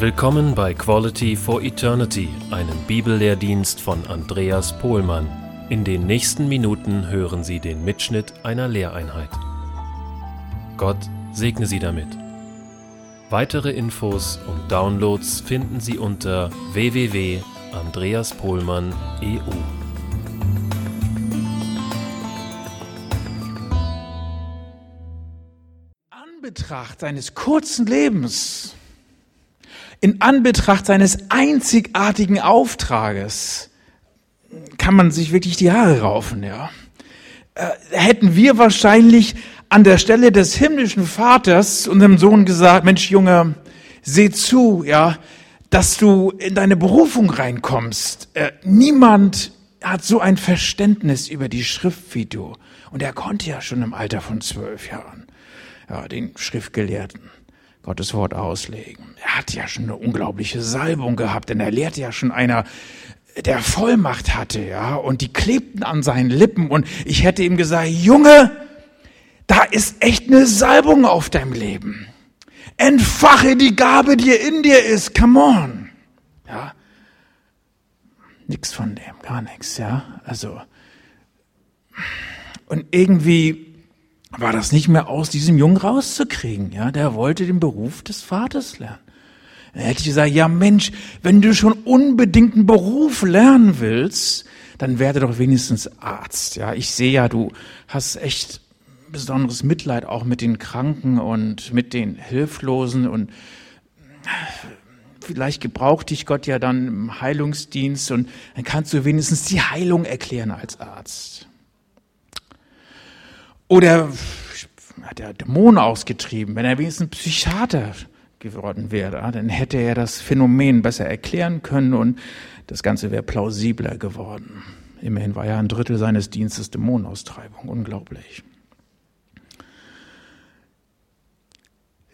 Willkommen bei Quality for Eternity, einem Bibellehrdienst von Andreas Pohlmann. In den nächsten Minuten hören Sie den Mitschnitt einer Lehreinheit. Gott segne Sie damit. Weitere Infos und Downloads finden Sie unter www.andreaspohlmann.eu. Anbetracht seines kurzen Lebens in Anbetracht seines einzigartigen Auftrages kann man sich wirklich die Haare raufen, ja. Äh, hätten wir wahrscheinlich an der Stelle des himmlischen Vaters unserem Sohn gesagt, Mensch, Junge, seh zu, ja, dass du in deine Berufung reinkommst. Äh, niemand hat so ein Verständnis über die Schrift wie du. Und er konnte ja schon im Alter von zwölf Jahren, ja, den Schriftgelehrten. Gottes Wort auslegen. Er hat ja schon eine unglaubliche Salbung gehabt, denn er lehrt ja schon einer, der Vollmacht hatte, ja, und die klebten an seinen Lippen und ich hätte ihm gesagt, Junge, da ist echt eine Salbung auf deinem Leben. Entfache die Gabe, die in dir ist, come on. Ja. Nix von dem, gar nichts, ja. Also, und irgendwie war das nicht mehr aus diesem Jungen rauszukriegen. Ja, der wollte den Beruf des Vaters lernen. Dann hätte ich gesagt, ja Mensch, wenn du schon unbedingt einen Beruf lernen willst, dann werde doch wenigstens Arzt. Ja, ich sehe ja, du hast echt besonderes Mitleid auch mit den Kranken und mit den Hilflosen und vielleicht gebraucht dich Gott ja dann im Heilungsdienst und dann kannst du wenigstens die Heilung erklären als Arzt. Oder hat er Dämonen ausgetrieben. Wenn er wenigstens Psychiater geworden wäre, dann hätte er das Phänomen besser erklären können und das Ganze wäre plausibler geworden. Immerhin war ja ein Drittel seines Dienstes Dämonenaustreibung. Unglaublich.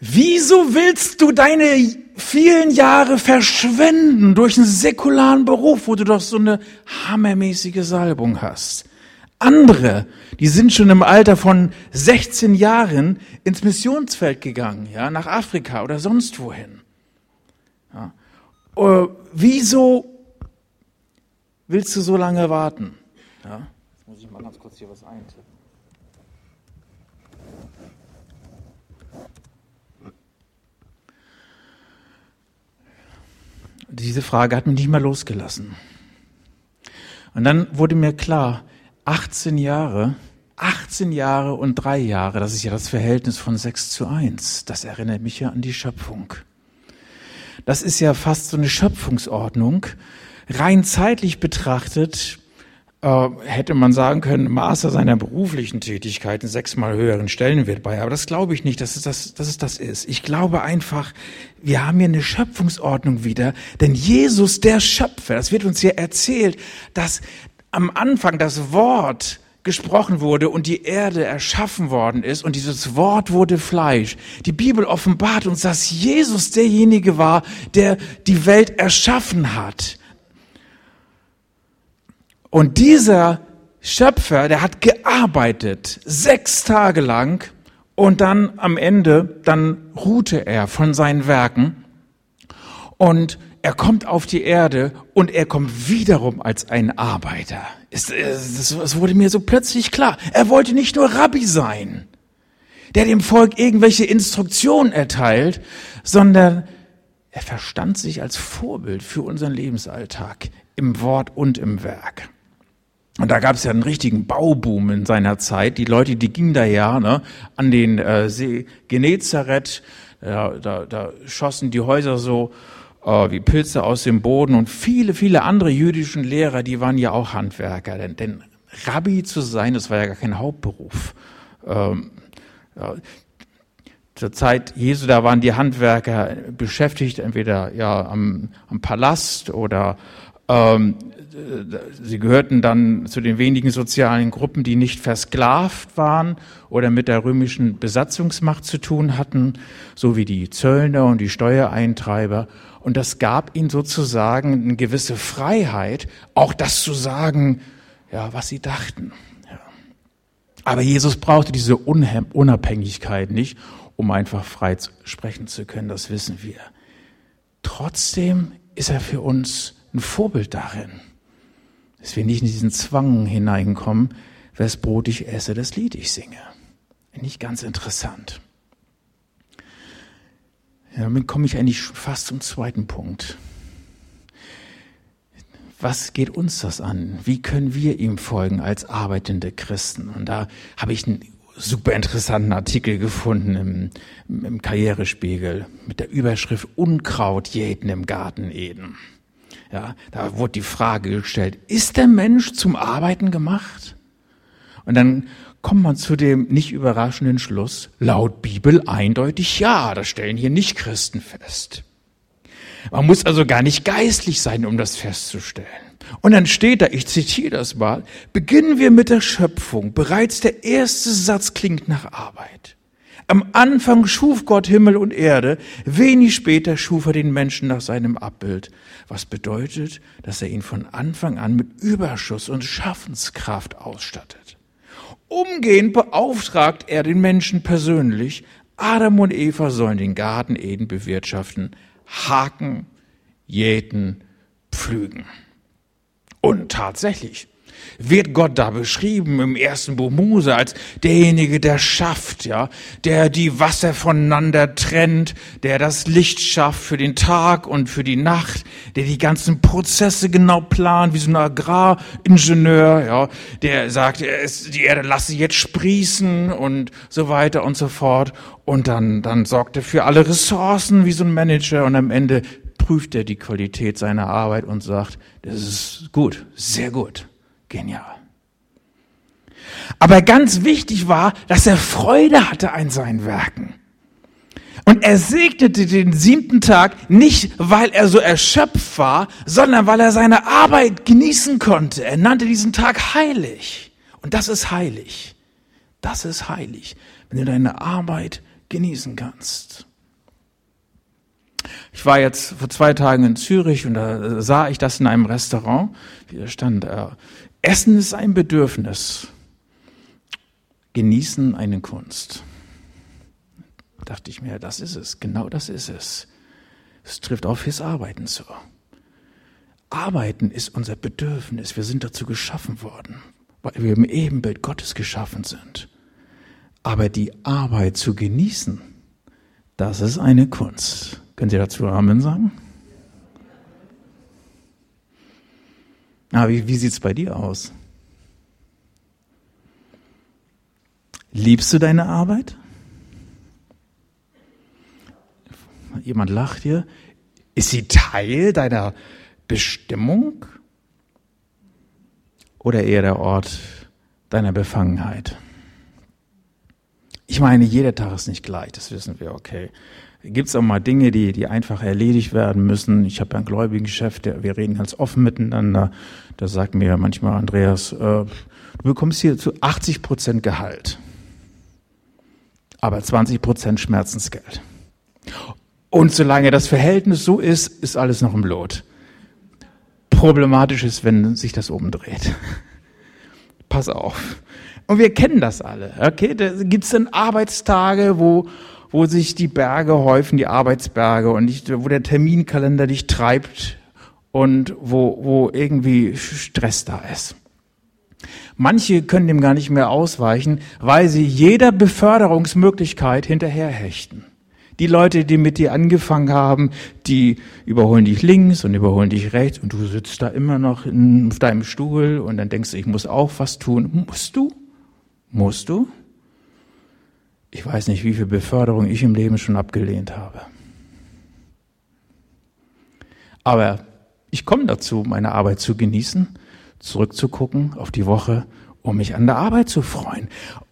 Wieso willst du deine vielen Jahre verschwenden durch einen säkularen Beruf, wo du doch so eine hammermäßige Salbung hast? Andere, die sind schon im Alter von 16 Jahren ins Missionsfeld gegangen, ja, nach Afrika oder sonst wohin. Ja. Uh, wieso willst du so lange warten? Ja. Jetzt muss ich mal ganz kurz hier was eintippen. Diese Frage hat mich nicht mehr losgelassen. Und dann wurde mir klar, 18 Jahre, 18 Jahre und drei Jahre, das ist ja das Verhältnis von 6 zu 1. Das erinnert mich ja an die Schöpfung. Das ist ja fast so eine Schöpfungsordnung. Rein zeitlich betrachtet äh, hätte man sagen können, Maße seiner beruflichen Tätigkeiten sechsmal höheren Stellenwert bei. Aber das glaube ich nicht, dass es das, dass es das ist. Ich glaube einfach, wir haben hier eine Schöpfungsordnung wieder. Denn Jesus, der Schöpfer, das wird uns hier erzählt, dass am Anfang das Wort gesprochen wurde und die Erde erschaffen worden ist und dieses Wort wurde Fleisch. Die Bibel offenbart uns, dass Jesus derjenige war, der die Welt erschaffen hat. Und dieser Schöpfer, der hat gearbeitet, sechs Tage lang und dann am Ende, dann ruhte er von seinen Werken und er kommt auf die Erde und er kommt wiederum als ein Arbeiter. Es, es, es wurde mir so plötzlich klar. Er wollte nicht nur Rabbi sein, der dem Volk irgendwelche Instruktionen erteilt, sondern er verstand sich als Vorbild für unseren Lebensalltag im Wort und im Werk. Und da gab es ja einen richtigen Bauboom in seiner Zeit. Die Leute, die gingen da ja ne, an den äh, See Genezareth, da, da, da schossen die Häuser so äh, wie Pilze aus dem Boden und viele, viele andere jüdischen Lehrer, die waren ja auch Handwerker. Denn, denn Rabbi zu sein, das war ja gar kein Hauptberuf. Ähm, ja, zur Zeit Jesu, da waren die Handwerker beschäftigt, entweder ja am, am Palast oder ähm, sie gehörten dann zu den wenigen sozialen Gruppen, die nicht versklavt waren oder mit der römischen Besatzungsmacht zu tun hatten, so wie die Zöllner und die Steuereintreiber. Und das gab ihnen sozusagen eine gewisse Freiheit, auch das zu sagen, ja, was sie dachten. Ja. Aber Jesus brauchte diese Unabhängigkeit nicht, um einfach frei sprechen zu können, das wissen wir. Trotzdem ist er für uns ein Vorbild darin, dass wir nicht in diesen Zwang hineinkommen, wes Brot ich esse, das Lied ich singe. Nicht ganz interessant. Ja, damit komme ich eigentlich fast zum zweiten Punkt. Was geht uns das an? Wie können wir ihm folgen als arbeitende Christen? Und da habe ich einen super interessanten Artikel gefunden im, im Karrierespiegel mit der Überschrift Unkraut jäten im Garten Eden. Ja, da wurde die Frage gestellt, ist der Mensch zum Arbeiten gemacht? Und dann kommt man zu dem nicht überraschenden Schluss, laut Bibel eindeutig ja, das stellen hier nicht Christen fest. Man muss also gar nicht geistlich sein, um das festzustellen. Und dann steht da, ich zitiere das mal, beginnen wir mit der Schöpfung. Bereits der erste Satz klingt nach Arbeit. Am Anfang schuf Gott Himmel und Erde, wenig später schuf er den Menschen nach seinem Abbild, was bedeutet, dass er ihn von Anfang an mit Überschuss und Schaffenskraft ausstattet. Umgehend beauftragt er den Menschen persönlich, Adam und Eva sollen den Garten Eden bewirtschaften, haken, jäten, pflügen. Und tatsächlich, wird Gott da beschrieben im ersten Buch Mose als derjenige, der schafft, ja, der die Wasser voneinander trennt, der das Licht schafft für den Tag und für die Nacht, der die ganzen Prozesse genau plant, wie so ein Agraringenieur, ja, der sagt, die Erde lasse jetzt sprießen und so weiter und so fort. Und dann, dann sorgt er für alle Ressourcen wie so ein Manager und am Ende prüft er die Qualität seiner Arbeit und sagt, das ist gut, sehr gut. Genial. Aber ganz wichtig war, dass er Freude hatte an seinen Werken. Und er segnete den siebten Tag nicht, weil er so erschöpft war, sondern weil er seine Arbeit genießen konnte. Er nannte diesen Tag heilig. Und das ist heilig. Das ist heilig, wenn du deine Arbeit genießen kannst. Ich war jetzt vor zwei Tagen in Zürich und da sah ich das in einem Restaurant. Stand, äh, Essen ist ein Bedürfnis. Genießen eine Kunst. Da dachte ich mir, das ist es, genau das ist es. Es trifft auch fürs Arbeiten zu. Arbeiten ist unser Bedürfnis. Wir sind dazu geschaffen worden, weil wir im Ebenbild Gottes geschaffen sind. Aber die Arbeit zu genießen, das ist eine Kunst. Können Sie dazu Amen sagen? Ah, wie, wie sieht es bei dir aus? Liebst du deine Arbeit? Jemand lacht hier. Ist sie Teil deiner Bestimmung? Oder eher der Ort deiner Befangenheit? Ich meine, jeder Tag ist nicht gleich, das wissen wir, okay gibt es auch mal Dinge, die, die einfach erledigt werden müssen. Ich habe ja einen gläubigen Chef, der, wir reden ganz offen miteinander. Da sagt mir manchmal Andreas, äh, du bekommst hier zu 80 Prozent Gehalt, aber 20 Prozent Schmerzensgeld. Und solange das Verhältnis so ist, ist alles noch im Lot. Problematisch ist, wenn sich das umdreht. Pass auf. Und wir kennen das alle. Okay, da gibt es dann Arbeitstage, wo wo sich die Berge häufen, die Arbeitsberge und nicht, wo der Terminkalender dich treibt und wo, wo irgendwie Stress da ist. Manche können dem gar nicht mehr ausweichen, weil sie jeder Beförderungsmöglichkeit hinterherhechten. Die Leute, die mit dir angefangen haben, die überholen dich links und überholen dich rechts und du sitzt da immer noch in, auf deinem Stuhl und dann denkst du, ich muss auch was tun. Musst du? Musst du? Ich weiß nicht, wie viel Beförderung ich im Leben schon abgelehnt habe. Aber ich komme dazu, meine Arbeit zu genießen, zurückzugucken auf die Woche, um mich an der Arbeit zu freuen.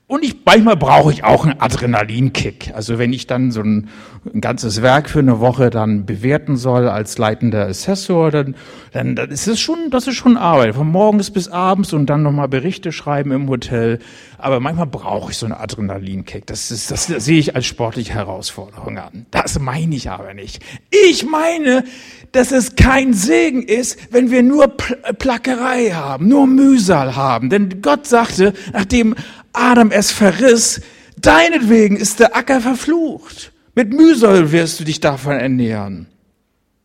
Und ich, manchmal brauche ich auch einen Adrenalinkick. Also wenn ich dann so ein, ein, ganzes Werk für eine Woche dann bewerten soll als leitender Assessor, dann, dann, dann ist es schon, das ist schon Arbeit. Von morgens bis abends und dann nochmal Berichte schreiben im Hotel. Aber manchmal brauche ich so einen Adrenalinkick. Das ist, das, das sehe ich als sportliche Herausforderung an. Das meine ich aber nicht. Ich meine, dass es kein Segen ist, wenn wir nur Plackerei haben, nur Mühsal haben. Denn Gott sagte, nachdem Adam es verriss, deinetwegen ist der Acker verflucht. Mit Mühsal wirst du dich davon ernähren.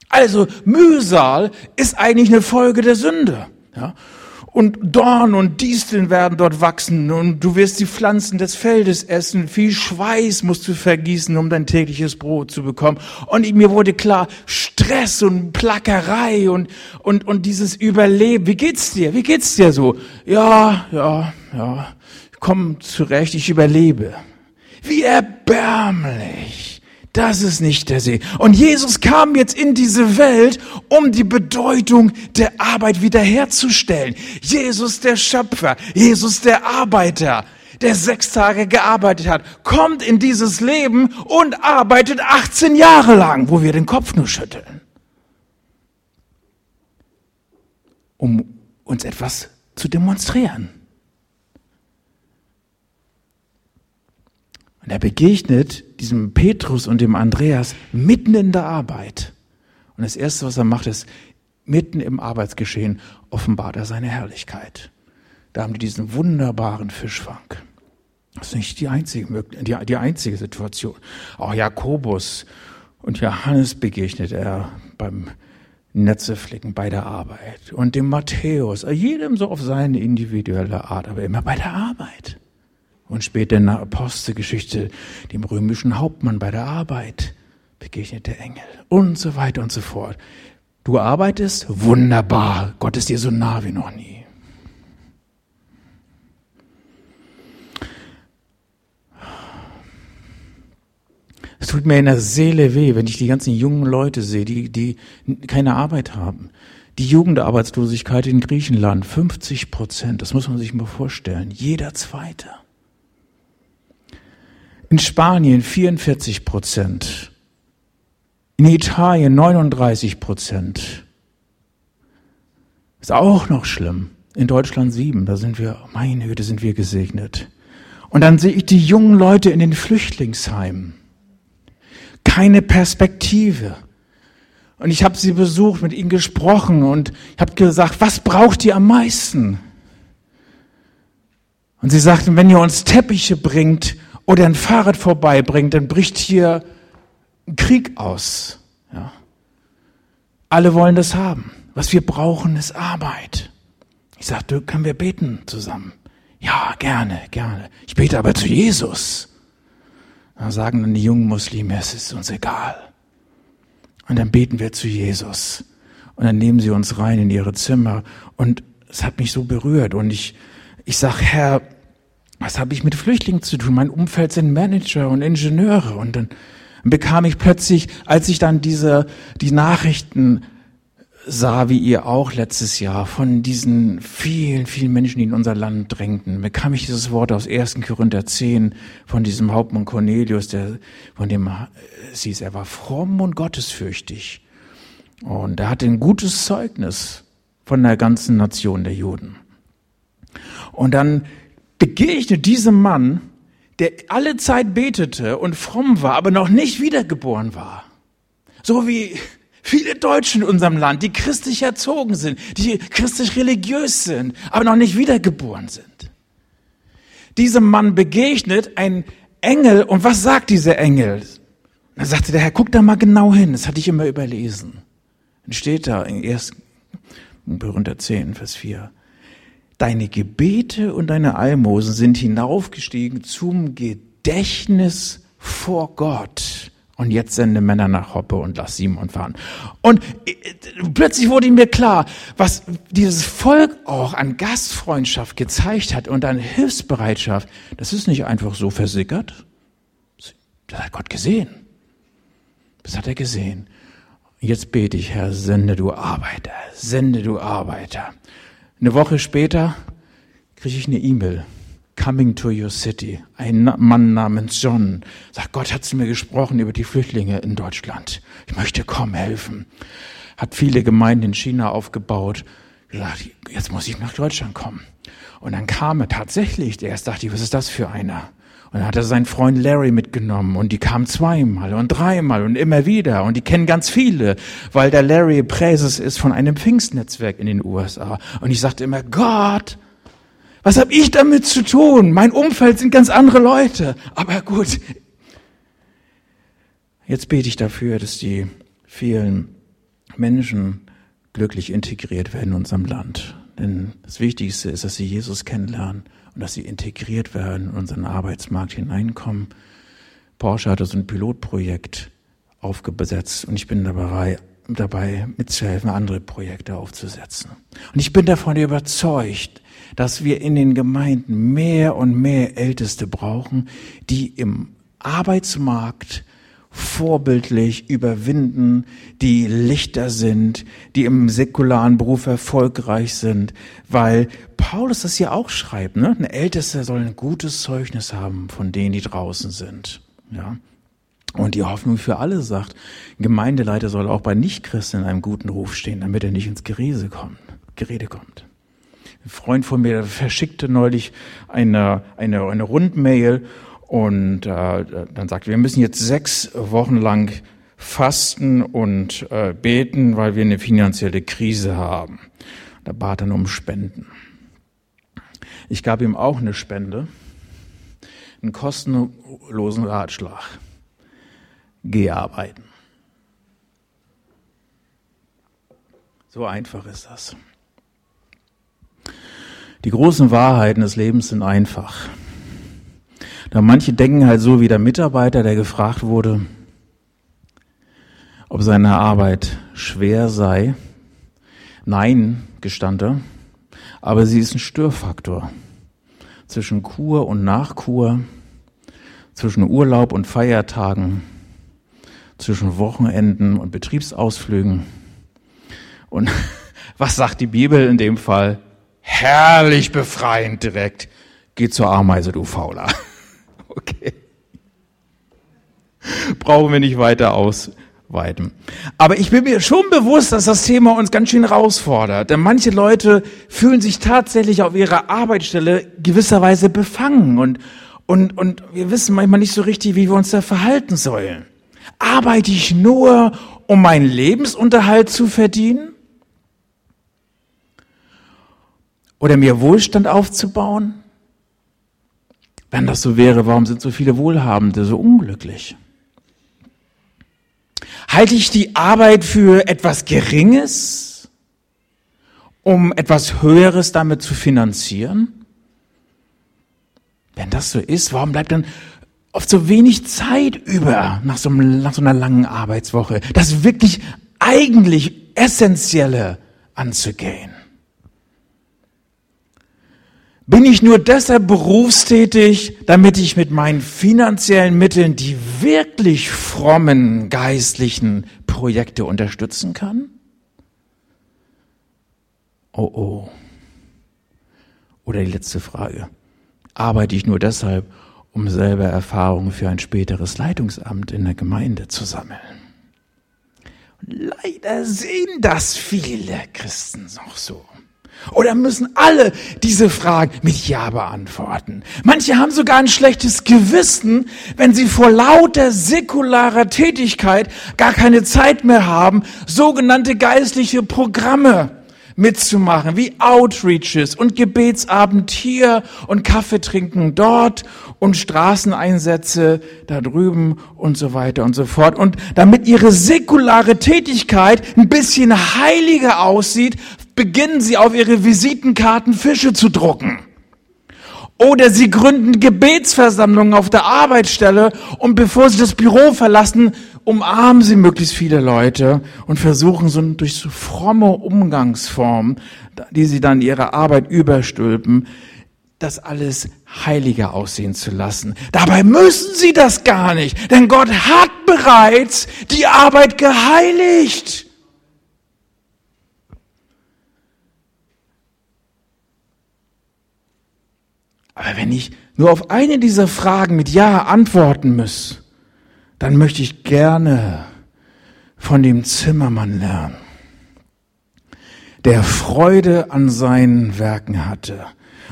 Also Mühsal ist eigentlich eine Folge der Sünde. Ja? Und Dorn und Disteln werden dort wachsen und du wirst die Pflanzen des Feldes essen. Viel Schweiß musst du vergießen, um dein tägliches Brot zu bekommen. Und mir wurde klar, Stress und Plackerei und, und, und dieses Überleben. Wie geht's dir? Wie geht's dir so? Ja, ja, ja. Komm zurecht, ich überlebe. Wie erbärmlich. Das ist nicht der See. Und Jesus kam jetzt in diese Welt, um die Bedeutung der Arbeit wiederherzustellen. Jesus der Schöpfer, Jesus der Arbeiter, der sechs Tage gearbeitet hat, kommt in dieses Leben und arbeitet 18 Jahre lang, wo wir den Kopf nur schütteln. Um uns etwas zu demonstrieren. Und er begegnet diesem Petrus und dem Andreas mitten in der Arbeit. Und das Erste, was er macht, ist, mitten im Arbeitsgeschehen offenbart er seine Herrlichkeit. Da haben die diesen wunderbaren Fischfang. Das ist nicht die einzige, die, die einzige Situation. Auch Jakobus und Johannes begegnet er beim Netzeflicken bei der Arbeit. Und dem Matthäus, jedem so auf seine individuelle Art, aber immer bei der Arbeit und später in der Apostelgeschichte dem römischen Hauptmann bei der Arbeit begegnet der Engel und so weiter und so fort. Du arbeitest? Wunderbar. Gott ist dir so nah wie noch nie. Es tut mir in der Seele weh, wenn ich die ganzen jungen Leute sehe, die, die keine Arbeit haben. Die Jugendarbeitslosigkeit in Griechenland, 50 Prozent, das muss man sich mal vorstellen. Jeder Zweite. In Spanien 44 Prozent. In Italien 39 Prozent. Ist auch noch schlimm. In Deutschland sieben. Da sind wir, meine Güte, sind wir gesegnet. Und dann sehe ich die jungen Leute in den Flüchtlingsheimen. Keine Perspektive. Und ich habe sie besucht, mit ihnen gesprochen und ich habe gesagt, was braucht ihr am meisten? Und sie sagten, wenn ihr uns Teppiche bringt oder ein Fahrrad vorbeibringt, dann bricht hier ein Krieg aus. Ja. Alle wollen das haben. Was wir brauchen, ist Arbeit. Ich sagte, können wir beten zusammen? Ja, gerne, gerne. Ich bete aber zu Jesus. Dann sagen dann die jungen Muslime, es ist uns egal. Und dann beten wir zu Jesus. Und dann nehmen sie uns rein in ihre Zimmer. Und es hat mich so berührt. Und ich, ich sag, Herr, was habe ich mit Flüchtlingen zu tun? Mein Umfeld sind Manager und Ingenieure. Und dann bekam ich plötzlich, als ich dann diese, die Nachrichten sah, wie ihr auch letztes Jahr, von diesen vielen, vielen Menschen, die in unser Land drängten, bekam ich dieses Wort aus 1. Korinther 10 von diesem Hauptmann Cornelius, der, von dem es hieß, er war fromm und gottesfürchtig. Und er hatte ein gutes Zeugnis von der ganzen Nation der Juden. Und dann begegnet diesem Mann, der alle Zeit betete und fromm war, aber noch nicht wiedergeboren war. So wie viele Deutsche in unserem Land, die christlich erzogen sind, die christlich religiös sind, aber noch nicht wiedergeboren sind. Diesem Mann begegnet ein Engel und was sagt dieser Engel? Da sagte der Herr, guck da mal genau hin, das hatte ich immer überlesen. Dann steht da in 1. Korinther 10, Vers 4. Deine Gebete und deine Almosen sind hinaufgestiegen zum Gedächtnis vor Gott. Und jetzt sende Männer nach Hoppe und lass Simon fahren. Und äh, plötzlich wurde mir klar, was dieses Volk auch an Gastfreundschaft gezeigt hat und an Hilfsbereitschaft, das ist nicht einfach so versickert. Das hat Gott gesehen. Das hat er gesehen. Jetzt bete ich, Herr, sende du Arbeiter, sende du Arbeiter. Eine Woche später kriege ich eine E-Mail. Coming to your city. Ein Mann namens John sagt, Gott hat zu mir gesprochen über die Flüchtlinge in Deutschland. Ich möchte kommen, helfen. Hat viele Gemeinden in China aufgebaut. Gesagt, jetzt muss ich nach Deutschland kommen. Und dann kam er tatsächlich. Erst dachte ich, was ist das für einer? Und dann hat er seinen Freund Larry mitgenommen und die kamen zweimal und dreimal und immer wieder und die kennen ganz viele, weil der Larry Präses ist von einem Pfingstnetzwerk in den USA. Und ich sagte immer, Gott, was habe ich damit zu tun? Mein Umfeld sind ganz andere Leute. Aber gut, jetzt bete ich dafür, dass die vielen Menschen glücklich integriert werden in unserem Land. Denn das Wichtigste ist, dass sie Jesus kennenlernen und dass sie integriert werden, in unseren Arbeitsmarkt hineinkommen. Porsche hatte so ein Pilotprojekt aufgesetzt und ich bin dabei, dabei mitzuhelfen, andere Projekte aufzusetzen. Und ich bin davon überzeugt, dass wir in den Gemeinden mehr und mehr Älteste brauchen, die im Arbeitsmarkt vorbildlich überwinden, die Lichter sind, die im säkularen Beruf erfolgreich sind, weil Paulus das ja auch schreibt, ne? Ein Ältester soll ein gutes Zeugnis haben von denen, die draußen sind, ja. Und die Hoffnung für alle sagt, ein Gemeindeleiter soll auch bei Nichtchristen in einem guten Ruf stehen, damit er nicht ins Gerede kommt. Gerede kommt. Ein Freund von mir verschickte neulich eine, eine, eine Rundmail und äh, dann sagte, wir müssen jetzt sechs Wochen lang fasten und äh, beten, weil wir eine finanzielle Krise haben. Da bat er um Spenden. Ich gab ihm auch eine Spende, einen kostenlosen Ratschlag geh arbeiten. So einfach ist das. Die großen Wahrheiten des Lebens sind einfach. Da manche denken halt so wie der Mitarbeiter, der gefragt wurde, ob seine Arbeit schwer sei. Nein, gestand er, aber sie ist ein Störfaktor zwischen Kur und Nachkur, zwischen Urlaub und Feiertagen, zwischen Wochenenden und Betriebsausflügen. Und was sagt die Bibel in dem Fall? Herrlich befreiend direkt. Geh zur Ameise, du Fauler. Okay. Brauchen wir nicht weiter ausweiten. Aber ich bin mir schon bewusst, dass das Thema uns ganz schön herausfordert. Denn manche Leute fühlen sich tatsächlich auf ihrer Arbeitsstelle gewisserweise befangen und, und, und wir wissen manchmal nicht so richtig, wie wir uns da verhalten sollen. Arbeite ich nur, um meinen Lebensunterhalt zu verdienen? Oder mir Wohlstand aufzubauen? Wenn das so wäre, warum sind so viele Wohlhabende so unglücklich? Halte ich die Arbeit für etwas Geringes, um etwas Höheres damit zu finanzieren? Wenn das so ist, warum bleibt dann oft so wenig Zeit über nach so, nach so einer langen Arbeitswoche, das wirklich eigentlich Essentielle anzugehen. Bin ich nur deshalb berufstätig, damit ich mit meinen finanziellen Mitteln die wirklich frommen geistlichen Projekte unterstützen kann? Oh oh. Oder die letzte Frage. Arbeite ich nur deshalb, um selber Erfahrungen für ein späteres Leitungsamt in der Gemeinde zu sammeln. leider sehen das viele Christen noch so. Oder müssen alle diese Fragen mit Ja beantworten? Manche haben sogar ein schlechtes Gewissen, wenn sie vor lauter säkularer Tätigkeit gar keine Zeit mehr haben, sogenannte geistliche Programme mitzumachen, wie Outreaches und Gebetsabend hier und Kaffee trinken dort und Straßeneinsätze da drüben und so weiter und so fort. Und damit ihre säkulare Tätigkeit ein bisschen heiliger aussieht, beginnen sie auf ihre Visitenkarten Fische zu drucken. Oder sie gründen Gebetsversammlungen auf der Arbeitsstelle und bevor sie das Büro verlassen, umarmen sie möglichst viele Leute und versuchen so durch so fromme Umgangsformen, die sie dann ihrer Arbeit überstülpen, das alles heiliger aussehen zu lassen. Dabei müssen sie das gar nicht, denn Gott hat bereits die Arbeit geheiligt. Aber wenn ich nur auf eine dieser Fragen mit Ja antworten muss, dann möchte ich gerne von dem Zimmermann lernen, der Freude an seinen Werken hatte.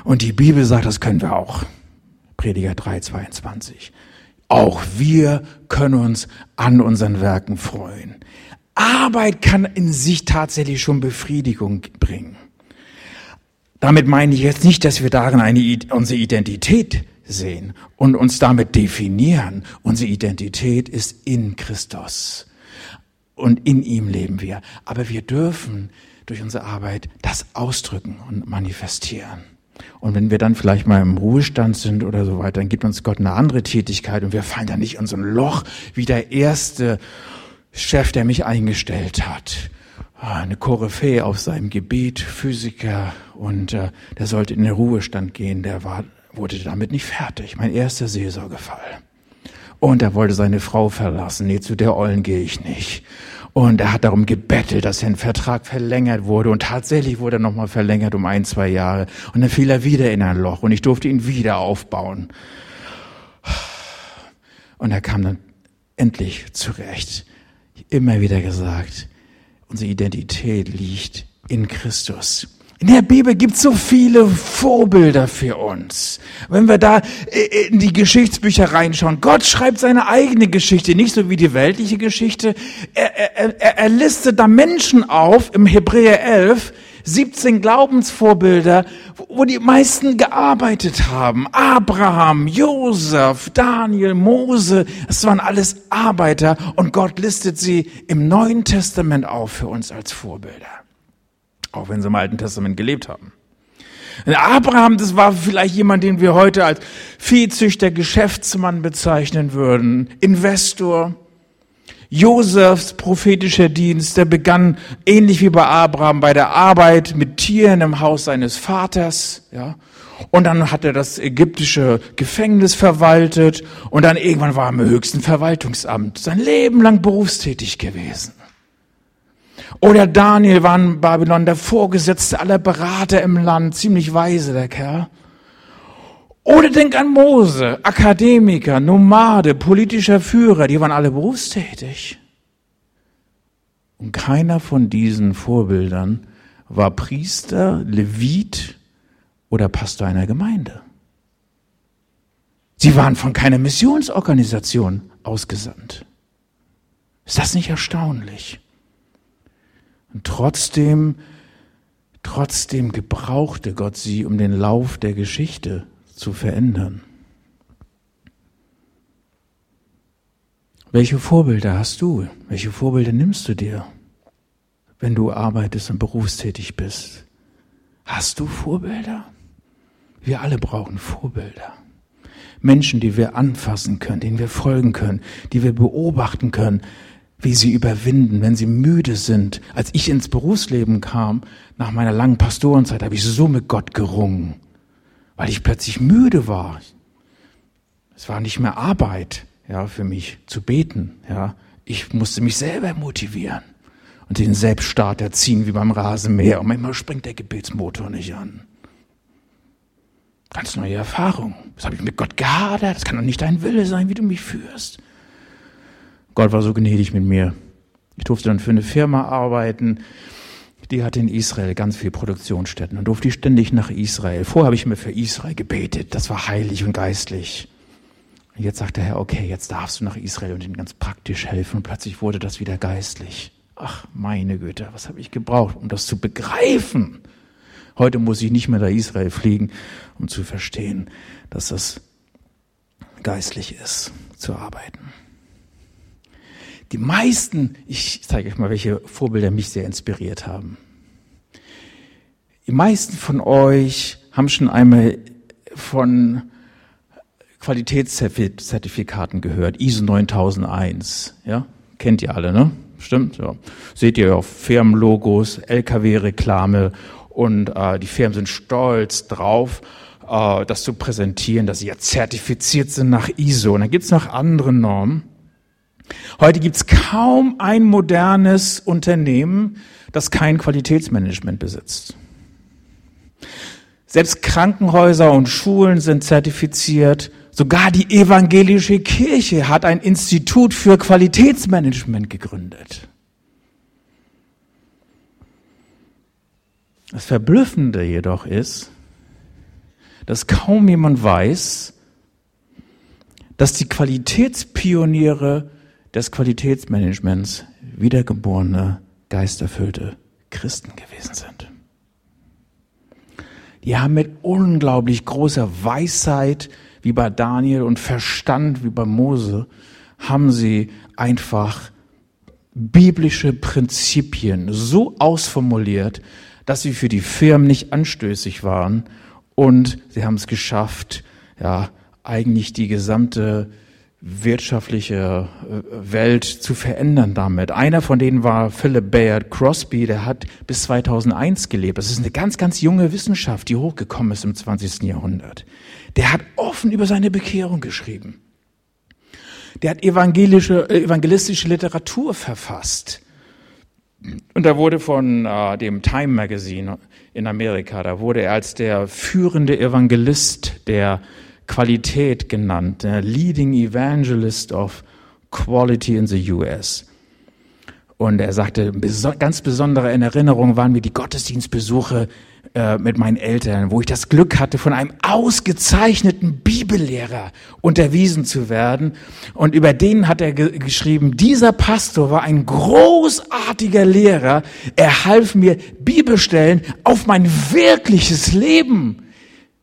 Und die Bibel sagt, das können wir auch. Prediger 3, 22. Auch wir können uns an unseren Werken freuen. Arbeit kann in sich tatsächlich schon Befriedigung bringen. Damit meine ich jetzt nicht, dass wir darin eine, unsere Identität sehen und uns damit definieren. Unsere Identität ist in Christus. und in ihm leben wir. Aber wir dürfen durch unsere Arbeit das ausdrücken und manifestieren. Und wenn wir dann vielleicht mal im Ruhestand sind oder so weiter, dann gibt uns Gott eine andere Tätigkeit und wir fallen dann nicht in so ein Loch wie der erste Chef, der mich eingestellt hat. Ah, eine Koryphäe auf seinem Gebet, Physiker und äh, der sollte in den Ruhestand gehen, der war, wurde damit nicht fertig. Mein erster Seelsorgefall. Und er wollte seine Frau verlassen. Nee, zu der Ollen gehe ich nicht. Und er hat darum gebettelt, dass sein Vertrag verlängert wurde. Und tatsächlich wurde er nochmal verlängert um ein, zwei Jahre. Und dann fiel er wieder in ein Loch und ich durfte ihn wieder aufbauen. Und er kam dann endlich zurecht. Immer wieder gesagt, unsere Identität liegt in Christus. In der Bibel gibt es so viele Vorbilder für uns. Wenn wir da äh, in die Geschichtsbücher reinschauen, Gott schreibt seine eigene Geschichte, nicht so wie die weltliche Geschichte. Er, er, er listet da Menschen auf im Hebräer 11, 17 Glaubensvorbilder, wo die meisten gearbeitet haben. Abraham, Josef, Daniel, Mose, das waren alles Arbeiter und Gott listet sie im Neuen Testament auf für uns als Vorbilder auch wenn sie im Alten Testament gelebt haben. Abraham, das war vielleicht jemand, den wir heute als Viehzüchter, Geschäftsmann bezeichnen würden, Investor. Josefs prophetischer Dienst, der begann ähnlich wie bei Abraham bei der Arbeit mit Tieren im Haus seines Vaters, ja. Und dann hat er das ägyptische Gefängnis verwaltet und dann irgendwann war er im höchsten Verwaltungsamt, sein Leben lang berufstätig gewesen. Oder Daniel war in Babylon der Vorgesetzte aller Berater im Land, ziemlich weise der Kerl. Oder denk an Mose, Akademiker, Nomade, politischer Führer, die waren alle berufstätig. Und keiner von diesen Vorbildern war Priester, Levit oder Pastor einer Gemeinde. Sie waren von keiner Missionsorganisation ausgesandt. Ist das nicht erstaunlich? Und trotzdem, trotzdem gebrauchte Gott sie, um den Lauf der Geschichte zu verändern. Welche Vorbilder hast du? Welche Vorbilder nimmst du dir, wenn du arbeitest und berufstätig bist? Hast du Vorbilder? Wir alle brauchen Vorbilder. Menschen, die wir anfassen können, denen wir folgen können, die wir beobachten können, wie sie überwinden, wenn sie müde sind. Als ich ins Berufsleben kam, nach meiner langen Pastorenzeit, habe ich so mit Gott gerungen, weil ich plötzlich müde war. Es war nicht mehr Arbeit, ja, für mich zu beten, ja. Ich musste mich selber motivieren und den Selbststarter ziehen wie beim Rasenmäher. Und manchmal springt der Gebetsmotor nicht an. Ganz neue Erfahrung. Das habe ich mit Gott gehadert. Das kann doch nicht dein Wille sein, wie du mich führst. Gott war so gnädig mit mir. Ich durfte dann für eine Firma arbeiten, die hatte in Israel ganz viele Produktionsstätten und durfte ständig nach Israel. Vorher habe ich mir für Israel gebetet, das war heilig und geistlich. Und jetzt sagt der Herr, okay, jetzt darfst du nach Israel und ihnen ganz praktisch helfen. Und plötzlich wurde das wieder geistlich. Ach, meine Güte, was habe ich gebraucht, um das zu begreifen? Heute muss ich nicht mehr nach Israel fliegen, um zu verstehen, dass das geistlich ist, zu arbeiten. Die meisten, ich zeige euch mal, welche Vorbilder mich sehr inspiriert haben. Die meisten von euch haben schon einmal von Qualitätszertifikaten gehört, ISO 9001, ja? Kennt ihr alle, ne? Stimmt, ja. Seht ihr auf Firmenlogos, LKW-Reklame und äh, die Firmen sind stolz drauf, äh, das zu präsentieren, dass sie ja zertifiziert sind nach ISO. Und dann gibt's noch andere Normen. Heute gibt es kaum ein modernes Unternehmen, das kein Qualitätsmanagement besitzt. Selbst Krankenhäuser und Schulen sind zertifiziert. Sogar die evangelische Kirche hat ein Institut für Qualitätsmanagement gegründet. Das Verblüffende jedoch ist, dass kaum jemand weiß, dass die Qualitätspioniere des Qualitätsmanagements wiedergeborene, geisterfüllte Christen gewesen sind. Die haben mit unglaublich großer Weisheit, wie bei Daniel, und Verstand, wie bei Mose, haben sie einfach biblische Prinzipien so ausformuliert, dass sie für die Firmen nicht anstößig waren und sie haben es geschafft, ja, eigentlich die gesamte wirtschaftliche äh, Welt zu verändern damit. Einer von denen war Philip Bayard Crosby, der hat bis 2001 gelebt. Das ist eine ganz, ganz junge Wissenschaft, die hochgekommen ist im 20. Jahrhundert. Der hat offen über seine Bekehrung geschrieben. Der hat evangelische, äh, evangelistische Literatur verfasst. Und da wurde von äh, dem Time Magazine in Amerika, da wurde er als der führende Evangelist der Qualität genannt, der Leading Evangelist of Quality in the US. Und er sagte, ganz besondere in Erinnerung waren mir die Gottesdienstbesuche äh, mit meinen Eltern, wo ich das Glück hatte, von einem ausgezeichneten Bibellehrer unterwiesen zu werden. Und über den hat er ge geschrieben, dieser Pastor war ein großartiger Lehrer. Er half mir, Bibelstellen auf mein wirkliches Leben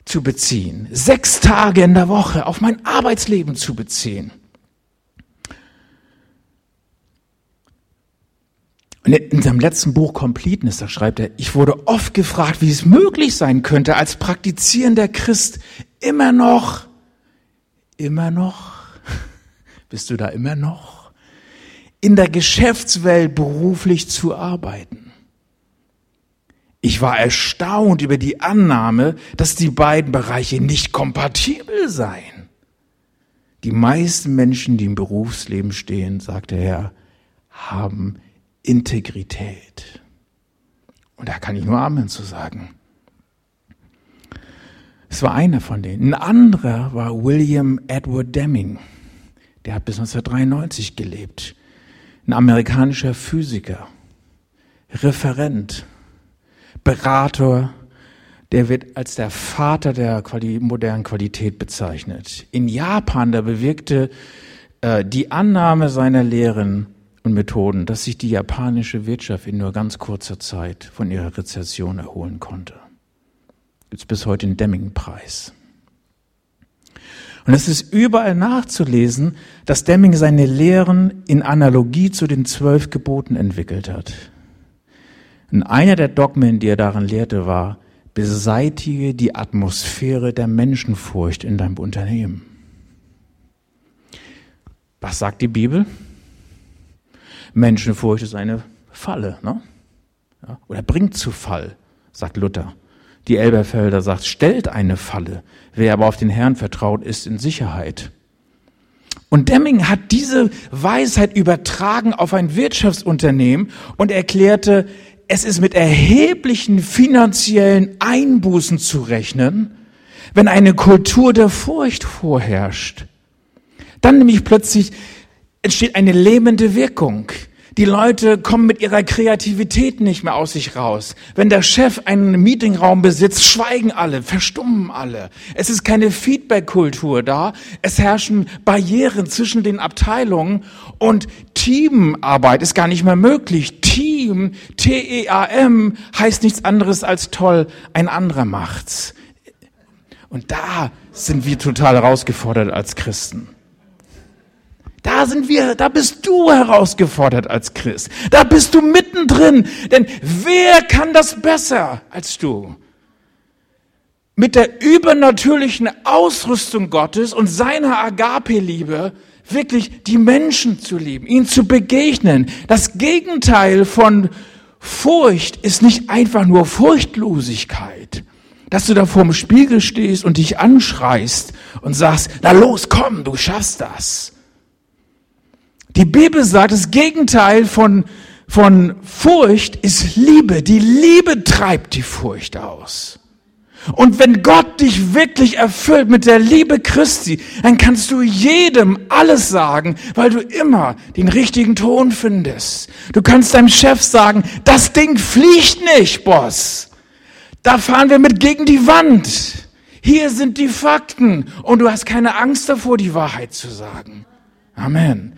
zu beziehen. Sechs Tage in der Woche auf mein Arbeitsleben zu beziehen. Und in seinem letzten Buch Completeness, da schreibt er, ich wurde oft gefragt, wie es möglich sein könnte, als praktizierender Christ immer noch, immer noch, bist du da immer noch, in der Geschäftswelt beruflich zu arbeiten. Ich war erstaunt über die Annahme, dass die beiden Bereiche nicht kompatibel seien. Die meisten Menschen, die im Berufsleben stehen, sagte er, haben Integrität. Und da kann ich nur Amen zu sagen. Es war einer von denen. Ein anderer war William Edward Deming. Der hat bis 1993 gelebt. Ein amerikanischer Physiker, Referent, Berater, der wird als der Vater der Quali modernen Qualität bezeichnet. In Japan, da bewirkte äh, die Annahme seiner Lehren und Methoden, dass sich die japanische Wirtschaft in nur ganz kurzer Zeit von ihrer Rezession erholen konnte. Gibt bis heute den Deming-Preis. Und es ist überall nachzulesen, dass Deming seine Lehren in Analogie zu den zwölf Geboten entwickelt hat. Und einer der Dogmen, die er darin lehrte, war, beseitige die Atmosphäre der Menschenfurcht in deinem Unternehmen. Was sagt die Bibel? Menschenfurcht ist eine Falle, ne? Ja, oder bringt zu Fall, sagt Luther. Die Elberfelder sagt, stellt eine Falle. Wer aber auf den Herrn vertraut, ist in Sicherheit. Und Deming hat diese Weisheit übertragen auf ein Wirtschaftsunternehmen und erklärte, es ist mit erheblichen finanziellen Einbußen zu rechnen, wenn eine Kultur der Furcht vorherrscht. Dann nämlich plötzlich entsteht eine lähmende Wirkung. Die Leute kommen mit ihrer Kreativität nicht mehr aus sich raus. Wenn der Chef einen Meetingraum besitzt, schweigen alle, verstummen alle. Es ist keine Feedback-Kultur da. Es herrschen Barrieren zwischen den Abteilungen und Teamarbeit ist gar nicht mehr möglich. Team, T-E-A-M, heißt nichts anderes als toll, ein anderer macht's. Und da sind wir total herausgefordert als Christen. Da sind wir, da bist du herausgefordert als Christ. Da bist du mittendrin. Denn wer kann das besser als du? Mit der übernatürlichen Ausrüstung Gottes und seiner Agape-Liebe wirklich die Menschen zu lieben, ihnen zu begegnen. Das Gegenteil von Furcht ist nicht einfach nur Furchtlosigkeit, dass du da vorm Spiegel stehst und dich anschreist und sagst, na los, komm, du schaffst das. Die Bibel sagt, das Gegenteil von, von Furcht ist Liebe. Die Liebe treibt die Furcht aus. Und wenn Gott dich wirklich erfüllt mit der Liebe Christi, dann kannst du jedem alles sagen, weil du immer den richtigen Ton findest. Du kannst deinem Chef sagen, das Ding fliegt nicht, Boss. Da fahren wir mit gegen die Wand. Hier sind die Fakten. Und du hast keine Angst davor, die Wahrheit zu sagen. Amen.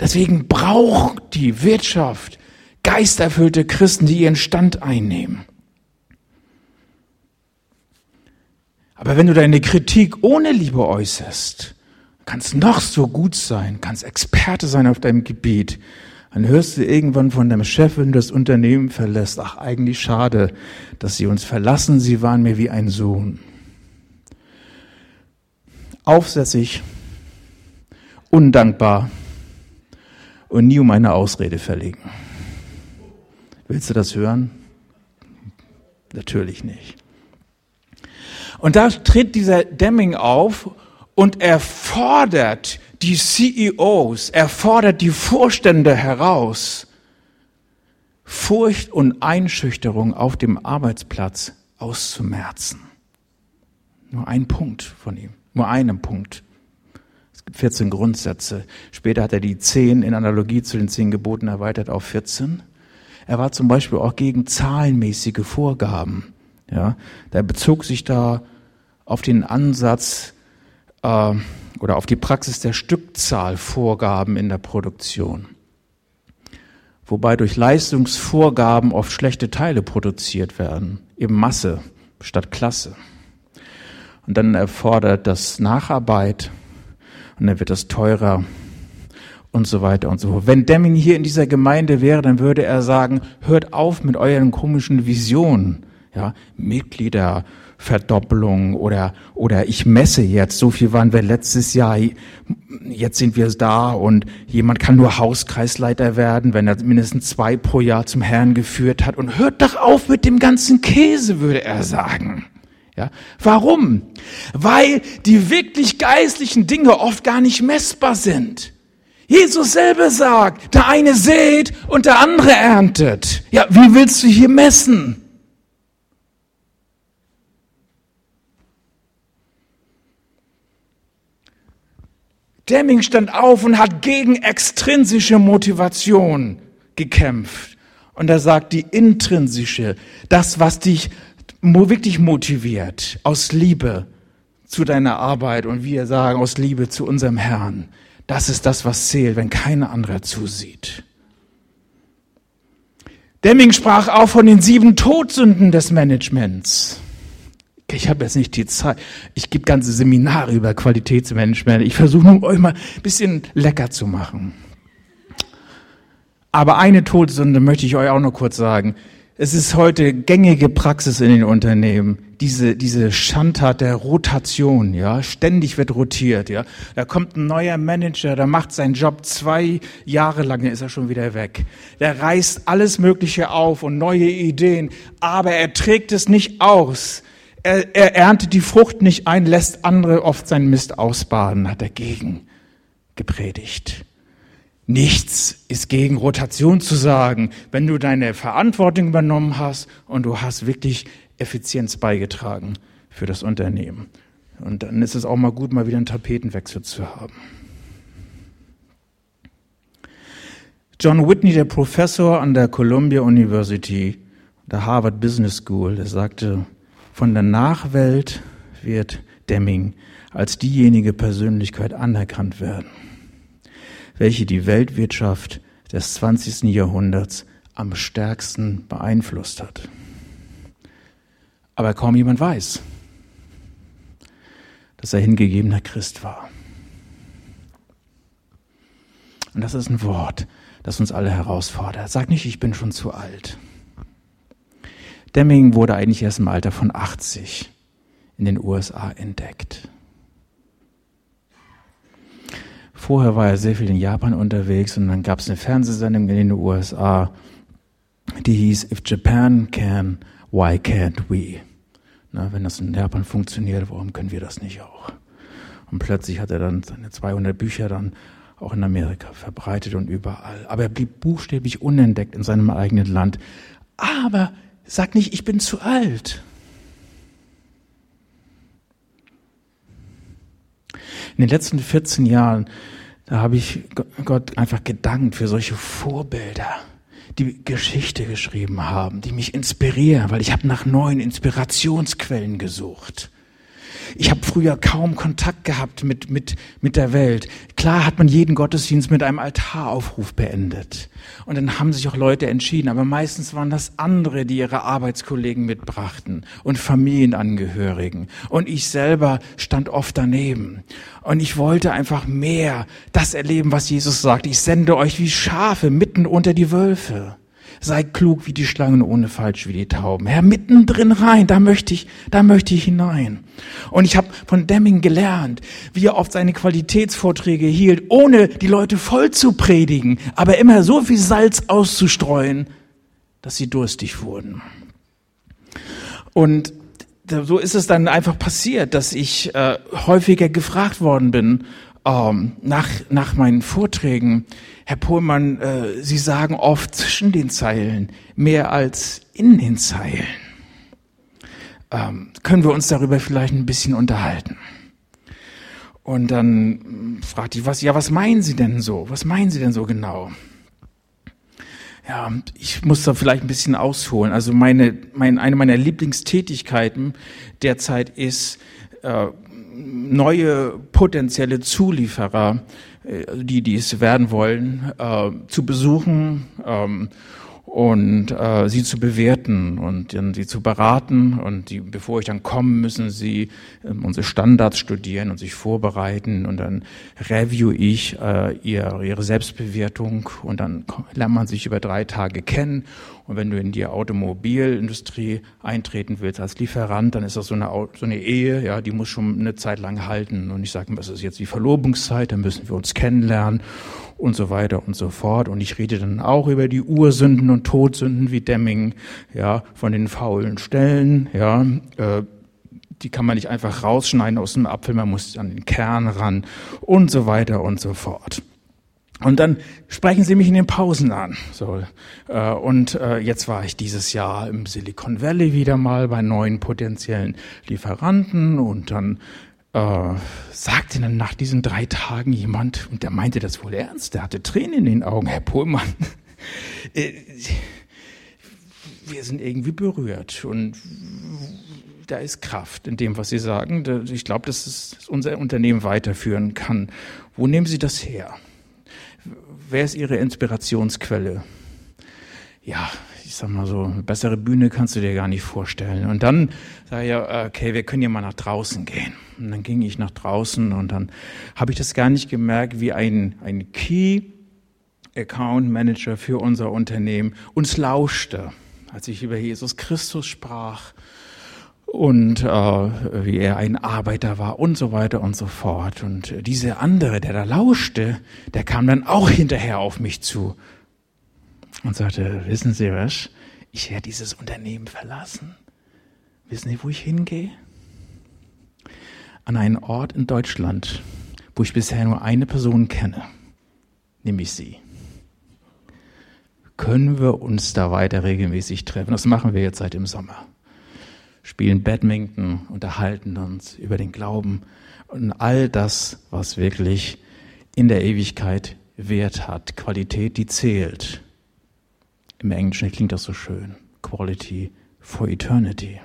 Deswegen braucht die Wirtschaft geisterfüllte Christen, die ihren Stand einnehmen. Aber wenn du deine Kritik ohne Liebe äußerst, kannst noch so gut sein, kannst Experte sein auf deinem Gebiet, Dann hörst du irgendwann von deinem Chef, wenn du das Unternehmen verlässt, ach eigentlich schade, dass sie uns verlassen, sie waren mir wie ein Sohn. Aufsässig, undankbar und nie um eine Ausrede verlegen. Willst du das hören? Natürlich nicht. Und da tritt dieser Deming auf und er fordert die CEOs, er fordert die Vorstände heraus, Furcht und Einschüchterung auf dem Arbeitsplatz auszumerzen. Nur ein Punkt von ihm, nur einen Punkt. Es gibt 14 Grundsätze. Später hat er die 10 in Analogie zu den 10 Geboten erweitert auf 14. Er war zum Beispiel auch gegen zahlenmäßige Vorgaben. Ja, der bezog sich da auf den Ansatz, äh, oder auf die Praxis der Stückzahlvorgaben in der Produktion. Wobei durch Leistungsvorgaben oft schlechte Teile produziert werden, eben Masse statt Klasse. Und dann erfordert das Nacharbeit und dann wird das teurer und so weiter und so fort. Wenn Deming hier in dieser Gemeinde wäre, dann würde er sagen, hört auf mit euren komischen Visionen. Ja, Mitglieder Verdoppelung oder, oder ich messe jetzt, so viel waren wir letztes Jahr, jetzt sind wir da und jemand kann nur Hauskreisleiter werden, wenn er mindestens zwei pro Jahr zum Herrn geführt hat und hört doch auf mit dem ganzen Käse, würde er sagen. Ja, warum? Weil die wirklich geistlichen Dinge oft gar nicht messbar sind. Jesus selber sagt, der eine sät und der andere erntet. Ja, wie willst du hier messen? Deming stand auf und hat gegen extrinsische Motivation gekämpft. Und er sagt, die intrinsische, das, was dich wirklich motiviert, aus Liebe zu deiner Arbeit und wir sagen, aus Liebe zu unserem Herrn, das ist das, was zählt, wenn keiner anderer zusieht. Deming sprach auch von den sieben Todsünden des Managements. Ich habe jetzt nicht die Zeit. Ich gebe ganze Seminare über Qualitätsmanagement. Ich versuche nur euch mal ein bisschen lecker zu machen. Aber eine Todsünde möchte ich euch auch noch kurz sagen. Es ist heute gängige Praxis in den Unternehmen, diese, diese Schandtat der Rotation, ja. Ständig wird rotiert, ja. Da kommt ein neuer Manager, der macht seinen Job zwei Jahre lang, dann ist er schon wieder weg. Der reißt alles Mögliche auf und neue Ideen, aber er trägt es nicht aus. Er, er erntet die Frucht nicht ein, lässt andere oft seinen Mist ausbaden, hat dagegen gepredigt. Nichts ist gegen Rotation zu sagen, wenn du deine Verantwortung übernommen hast und du hast wirklich Effizienz beigetragen für das Unternehmen. Und dann ist es auch mal gut, mal wieder einen Tapetenwechsel zu haben. John Whitney, der Professor an der Columbia University, der Harvard Business School, der sagte, von der Nachwelt wird Deming als diejenige Persönlichkeit anerkannt werden, welche die Weltwirtschaft des 20. Jahrhunderts am stärksten beeinflusst hat. Aber kaum jemand weiß, dass er hingegebener Christ war. Und das ist ein Wort, das uns alle herausfordert. Sag nicht, ich bin schon zu alt. Deming wurde eigentlich erst im Alter von 80 in den USA entdeckt. Vorher war er sehr viel in Japan unterwegs und dann gab es eine Fernsehsendung in den USA, die hieß If Japan can, why can't we? Na, wenn das in Japan funktioniert, warum können wir das nicht auch? Und plötzlich hat er dann seine 200 Bücher dann auch in Amerika verbreitet und überall. Aber er blieb buchstäblich unentdeckt in seinem eigenen Land. Aber Sag nicht, ich bin zu alt. In den letzten 14 Jahren, da habe ich Gott einfach gedankt für solche Vorbilder, die Geschichte geschrieben haben, die mich inspirieren, weil ich habe nach neuen Inspirationsquellen gesucht. Ich habe früher kaum Kontakt gehabt mit, mit, mit der Welt. Klar hat man jeden Gottesdienst mit einem Altaraufruf beendet. Und dann haben sich auch Leute entschieden, aber meistens waren das andere, die ihre Arbeitskollegen mitbrachten und Familienangehörigen. Und ich selber stand oft daneben. Und ich wollte einfach mehr das erleben, was Jesus sagt. Ich sende euch wie Schafe mitten unter die Wölfe. Sei klug wie die Schlangen, ohne falsch wie die Tauben. Herr, mittendrin rein, da möchte ich, da möchte ich hinein. Und ich habe von Deming gelernt, wie er oft seine Qualitätsvorträge hielt, ohne die Leute voll zu predigen, aber immer so viel Salz auszustreuen, dass sie durstig wurden. Und so ist es dann einfach passiert, dass ich äh, häufiger gefragt worden bin ähm, nach, nach meinen Vorträgen, Herr Pohlmann, äh, Sie sagen oft zwischen den Zeilen mehr als in den Zeilen. Ähm, können wir uns darüber vielleicht ein bisschen unterhalten? Und dann fragte ich, was, ja, was meinen Sie denn so? Was meinen Sie denn so genau? Ja, ich muss da vielleicht ein bisschen ausholen. Also meine, mein, eine meiner Lieblingstätigkeiten derzeit ist, äh, neue potenzielle Zulieferer die, die es werden wollen, äh, zu besuchen ähm, und äh, sie zu bewerten und dann sie zu beraten. Und die, bevor ich dann komme, müssen sie äh, unsere Standards studieren und sich vorbereiten. Und dann review ich äh, ihr, ihre Selbstbewertung und dann lernt man sich über drei Tage kennen. Und wenn du in die Automobilindustrie eintreten willst als Lieferant, dann ist das so eine, so eine Ehe, ja, die muss schon eine Zeit lang halten. Und ich sage, das ist jetzt die Verlobungszeit, dann müssen wir uns kennenlernen und so weiter und so fort. Und ich rede dann auch über die Ursünden und Todsünden wie Demming, ja, von den faulen Stellen, ja, äh, die kann man nicht einfach rausschneiden aus dem Apfel, man muss an den Kern ran und so weiter und so fort. Und dann sprechen sie mich in den Pausen an. So, äh, und äh, jetzt war ich dieses Jahr im Silicon Valley wieder mal bei neuen potenziellen Lieferanten und dann äh, sagte dann nach diesen drei Tagen jemand, und der meinte das wohl ernst, der hatte Tränen in den Augen, Herr Pohlmann, äh, wir sind irgendwie berührt und da ist Kraft in dem, was Sie sagen. Ich glaube, dass es unser Unternehmen weiterführen kann. Wo nehmen Sie das her? Wer ist Ihre Inspirationsquelle? Ja, ich sag mal so, eine bessere Bühne kannst du dir gar nicht vorstellen. Und dann sage ich ja, okay, wir können ja mal nach draußen gehen. Und dann ging ich nach draußen und dann habe ich das gar nicht gemerkt, wie ein, ein Key Account Manager für unser Unternehmen uns lauschte, als ich über Jesus Christus sprach und äh, wie er ein Arbeiter war und so weiter und so fort. Und dieser andere, der da lauschte, der kam dann auch hinterher auf mich zu und sagte, wissen Sie was, ich werde dieses Unternehmen verlassen. Wissen Sie, wo ich hingehe? An einen Ort in Deutschland, wo ich bisher nur eine Person kenne, nämlich Sie. Können wir uns da weiter regelmäßig treffen? Das machen wir jetzt seit dem Sommer. Spielen Badminton, unterhalten uns über den Glauben und all das, was wirklich in der Ewigkeit Wert hat, Qualität, die zählt. Im Englischen klingt das so schön. Quality for Eternity.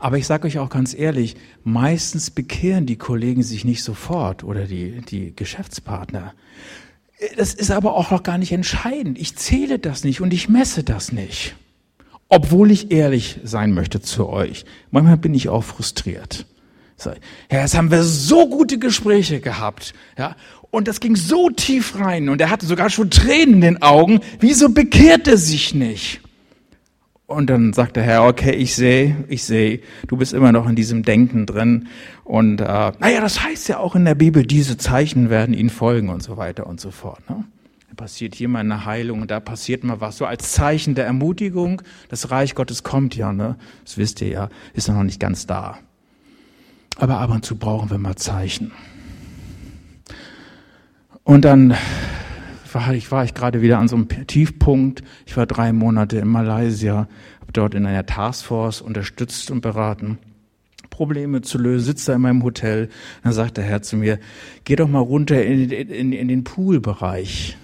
Aber ich sage euch auch ganz ehrlich, meistens bekehren die Kollegen sich nicht sofort oder die, die Geschäftspartner. Das ist aber auch noch gar nicht entscheidend. Ich zähle das nicht und ich messe das nicht. Obwohl ich ehrlich sein möchte zu euch. Manchmal bin ich auch frustriert. Ja, jetzt haben wir so gute Gespräche gehabt, ja, und das ging so tief rein und er hatte sogar schon Tränen in den Augen. Wieso bekehrt er sich nicht? Und dann sagt der Herr, okay, ich sehe, ich sehe, du bist immer noch in diesem Denken drin. Und äh, naja, das heißt ja auch in der Bibel, diese Zeichen werden ihnen folgen und so weiter und so fort. Ne? Da passiert hier mal eine Heilung und da passiert mal was. So als Zeichen der Ermutigung, das Reich Gottes kommt ja, ne? das wisst ihr ja, ist noch nicht ganz da. Aber ab und zu brauchen wir mal Zeichen. Und dann war ich, war ich gerade wieder an so einem Tiefpunkt. Ich war drei Monate in Malaysia, habe dort in einer Taskforce unterstützt und beraten. Probleme zu lösen, sitze da in meinem Hotel. Dann sagt der Herr zu mir, geh doch mal runter in, in, in den Poolbereich.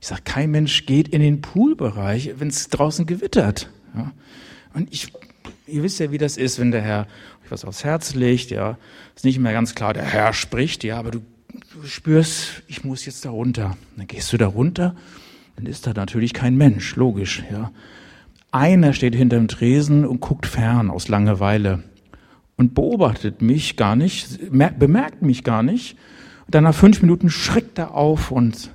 Ich sage, kein Mensch geht in den Poolbereich, wenn es draußen gewittert. Ja. Und ich, ihr wisst ja, wie das ist, wenn der Herr was aufs Herz legt, ja. Ist nicht mehr ganz klar, der Herr spricht, ja, aber du, du spürst, ich muss jetzt da runter. Dann gehst du da runter, dann ist da natürlich kein Mensch, logisch, ja. Einer steht hinter dem Tresen und guckt fern aus Langeweile und beobachtet mich gar nicht, bemerkt mich gar nicht. Und dann nach fünf Minuten schreckt er auf und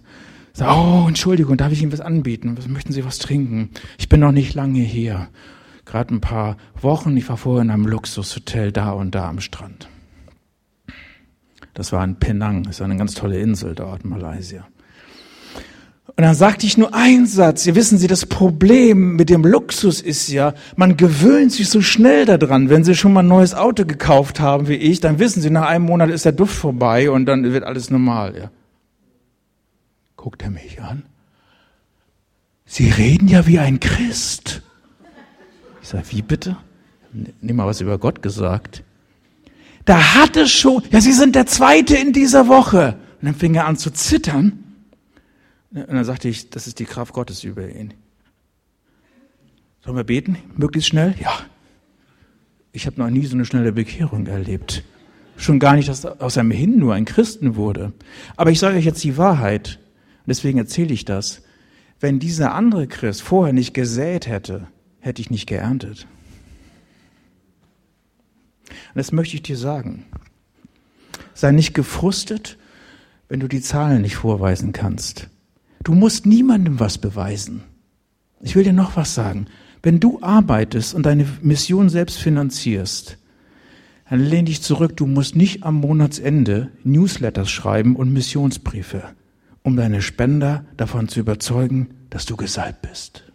sagt, oh, Entschuldigung, darf ich Ihnen was anbieten? Möchten Sie was trinken? Ich bin noch nicht lange hier gerade ein paar Wochen. Ich war vorher in einem Luxushotel da und da am Strand. Das war in Penang, das ist eine ganz tolle Insel dort in Malaysia. Und dann sagte ich nur einen Satz. Sie wissen Sie, das Problem mit dem Luxus ist ja, man gewöhnt sich so schnell daran. Wenn Sie schon mal ein neues Auto gekauft haben wie ich, dann wissen Sie, nach einem Monat ist der Duft vorbei und dann wird alles normal. Ja. Guckt er mich an. Sie reden ja wie ein Christ. Ich sage, wie bitte? Nimm mal was über Gott gesagt. Da hat es schon, ja, Sie sind der Zweite in dieser Woche. Und dann fing er an zu zittern. Und dann sagte ich, das ist die Kraft Gottes über ihn. Sollen wir beten? Möglichst schnell? Ja. Ich habe noch nie so eine schnelle Bekehrung erlebt. Schon gar nicht, dass aus einem Hin nur ein Christen wurde. Aber ich sage euch jetzt die Wahrheit. Und deswegen erzähle ich das. Wenn dieser andere Christ vorher nicht gesät hätte, hätte ich nicht geerntet. Und das möchte ich dir sagen. Sei nicht gefrustet, wenn du die Zahlen nicht vorweisen kannst. Du musst niemandem was beweisen. Ich will dir noch was sagen. Wenn du arbeitest und deine Mission selbst finanzierst, dann lehn dich zurück. Du musst nicht am Monatsende Newsletters schreiben und Missionsbriefe, um deine Spender davon zu überzeugen, dass du gesalbt bist.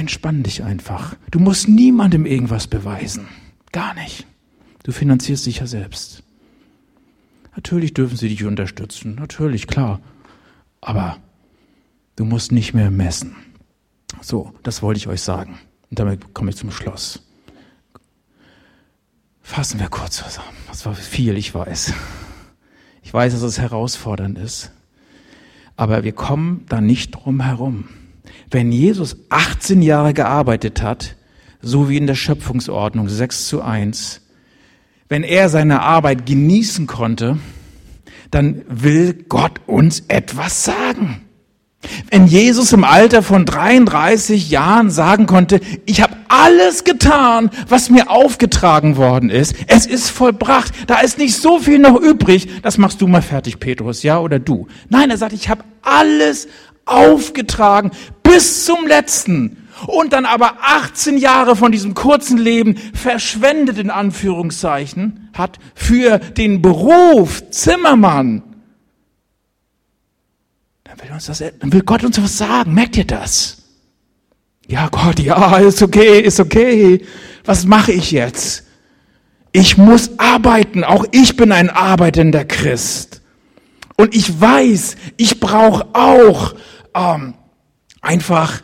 Entspann dich einfach. Du musst niemandem irgendwas beweisen. Gar nicht. Du finanzierst dich ja selbst. Natürlich dürfen sie dich unterstützen. Natürlich, klar. Aber du musst nicht mehr messen. So, das wollte ich euch sagen. Und damit komme ich zum Schluss. Fassen wir kurz zusammen. Das war viel, ich weiß. Ich weiß, dass es herausfordernd ist. Aber wir kommen da nicht drum herum. Wenn Jesus 18 Jahre gearbeitet hat, so wie in der Schöpfungsordnung 6 zu 1, wenn er seine Arbeit genießen konnte, dann will Gott uns etwas sagen. Wenn Jesus im Alter von 33 Jahren sagen konnte, ich habe alles getan, was mir aufgetragen worden ist, es ist vollbracht, da ist nicht so viel noch übrig, das machst du mal fertig, Petrus, ja, oder du. Nein, er sagt, ich habe alles aufgetragen bis zum letzten und dann aber 18 Jahre von diesem kurzen Leben verschwendet in Anführungszeichen hat für den Beruf Zimmermann. Dann will, uns das, dann will Gott uns was sagen. Merkt ihr das? Ja, Gott, ja, ist okay, ist okay. Was mache ich jetzt? Ich muss arbeiten. Auch ich bin ein arbeitender Christ. Und ich weiß, ich brauche auch ähm, einfach,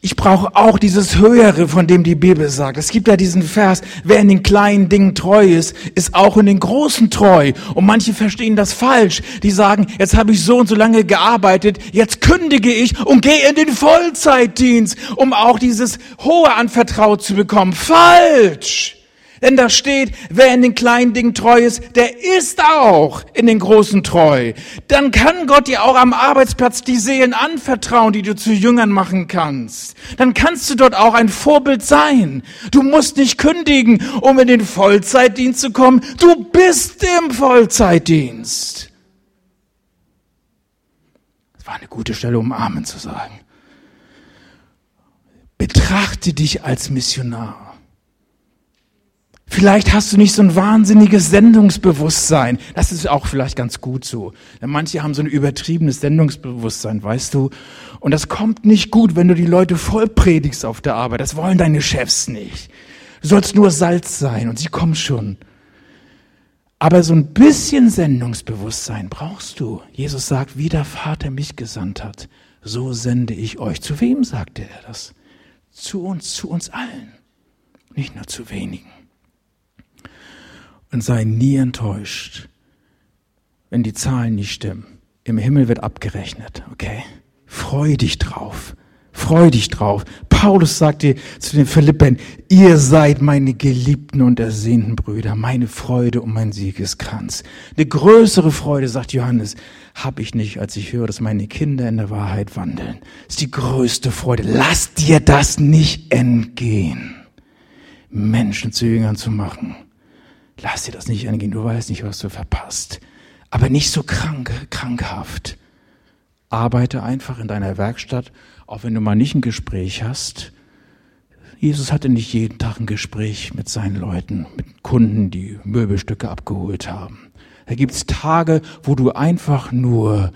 ich brauche auch dieses Höhere, von dem die Bibel sagt. Es gibt ja diesen Vers, wer in den kleinen Dingen treu ist, ist auch in den großen treu. Und manche verstehen das falsch. Die sagen, jetzt habe ich so und so lange gearbeitet, jetzt kündige ich und gehe in den Vollzeitdienst, um auch dieses Hohe anvertraut zu bekommen. Falsch! Denn da steht, wer in den kleinen Dingen treu ist, der ist auch in den großen treu. Dann kann Gott dir auch am Arbeitsplatz die Seelen anvertrauen, die du zu Jüngern machen kannst. Dann kannst du dort auch ein Vorbild sein. Du musst nicht kündigen, um in den Vollzeitdienst zu kommen. Du bist im Vollzeitdienst. Das war eine gute Stelle, um Amen zu sagen. Betrachte dich als Missionar. Vielleicht hast du nicht so ein wahnsinniges Sendungsbewusstsein. Das ist auch vielleicht ganz gut so. Denn manche haben so ein übertriebenes Sendungsbewusstsein, weißt du. Und das kommt nicht gut, wenn du die Leute voll predigst auf der Arbeit. Das wollen deine Chefs nicht. Du sollst nur Salz sein und sie kommen schon. Aber so ein bisschen Sendungsbewusstsein brauchst du. Jesus sagt, wie der Vater mich gesandt hat, so sende ich euch. Zu wem sagte er das? Zu uns, zu uns allen. Nicht nur zu wenigen und sei nie enttäuscht, wenn die Zahlen nicht stimmen. Im Himmel wird abgerechnet, okay? Freu dich drauf. Freu dich drauf. Paulus sagte zu den Philippern, ihr seid meine geliebten und ersehnten Brüder, meine Freude und mein Siegeskranz. Eine größere Freude, sagt Johannes, habe ich nicht, als ich höre, dass meine Kinder in der Wahrheit wandeln. Das ist die größte Freude. Lass dir das nicht entgehen, Menschen zu Jüngern zu machen. Lass dir das nicht entgehen. Du weißt nicht, was du verpasst. Aber nicht so krank, krankhaft. Arbeite einfach in deiner Werkstatt auch wenn du mal nicht ein Gespräch hast. Jesus hatte nicht jeden Tag ein Gespräch mit seinen Leuten, mit Kunden, die Möbelstücke abgeholt haben. Da gibt's Tage, wo du einfach nur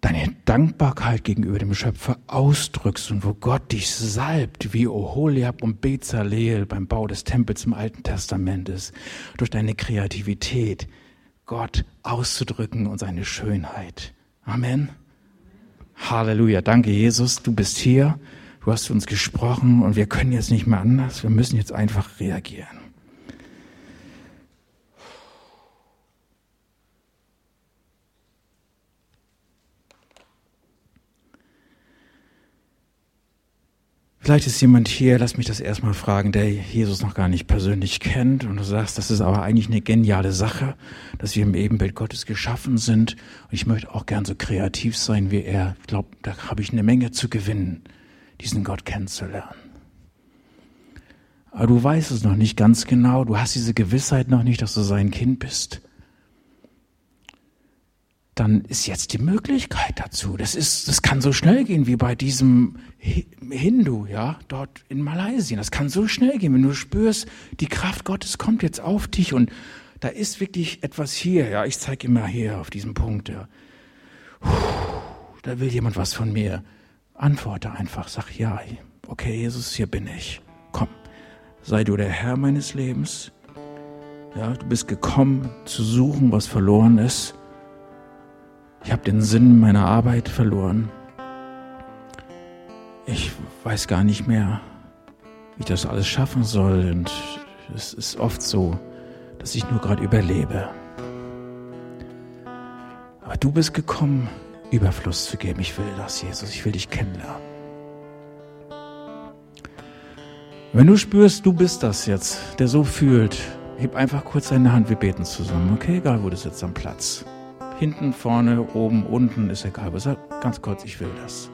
deine Dankbarkeit gegenüber dem Schöpfer ausdrückst und wo Gott dich salbt, wie Oholiab und Bezaleel beim Bau des Tempels im Alten Testament ist, durch deine Kreativität Gott auszudrücken und seine Schönheit. Amen. Halleluja. Danke, Jesus. Du bist hier. Du hast uns gesprochen und wir können jetzt nicht mehr anders. Wir müssen jetzt einfach reagieren. Vielleicht ist jemand hier, lass mich das erstmal fragen, der Jesus noch gar nicht persönlich kennt und du sagst, das ist aber eigentlich eine geniale Sache, dass wir im Ebenbild Gottes geschaffen sind und ich möchte auch gern so kreativ sein wie er. Ich glaube, da habe ich eine Menge zu gewinnen, diesen Gott kennenzulernen. Aber du weißt es noch nicht ganz genau, du hast diese Gewissheit noch nicht, dass du sein Kind bist dann ist jetzt die Möglichkeit dazu. Das ist, das kann so schnell gehen wie bei diesem Hindu, ja, dort in Malaysia. Das kann so schnell gehen, wenn du spürst, die Kraft Gottes kommt jetzt auf dich und da ist wirklich etwas hier, ja. Ich zeige immer hier auf diesem Punkt, ja. Da will jemand was von mir. Antworte einfach, sag ja, okay, Jesus, hier bin ich. Komm, sei du der Herr meines Lebens. Ja, du bist gekommen zu suchen, was verloren ist. Ich habe den Sinn meiner Arbeit verloren. Ich weiß gar nicht mehr, wie ich das alles schaffen soll. Und es ist oft so, dass ich nur gerade überlebe. Aber du bist gekommen, Überfluss zu geben. Ich will das, Jesus. Ich will dich kennenlernen. Wenn du spürst, du bist das jetzt, der so fühlt, heb einfach kurz deine Hand, wir beten zusammen, okay? Egal, wo du sitzt am Platz. Hinten, vorne, oben, unten, ist egal. Aber sag ganz kurz, ich will das.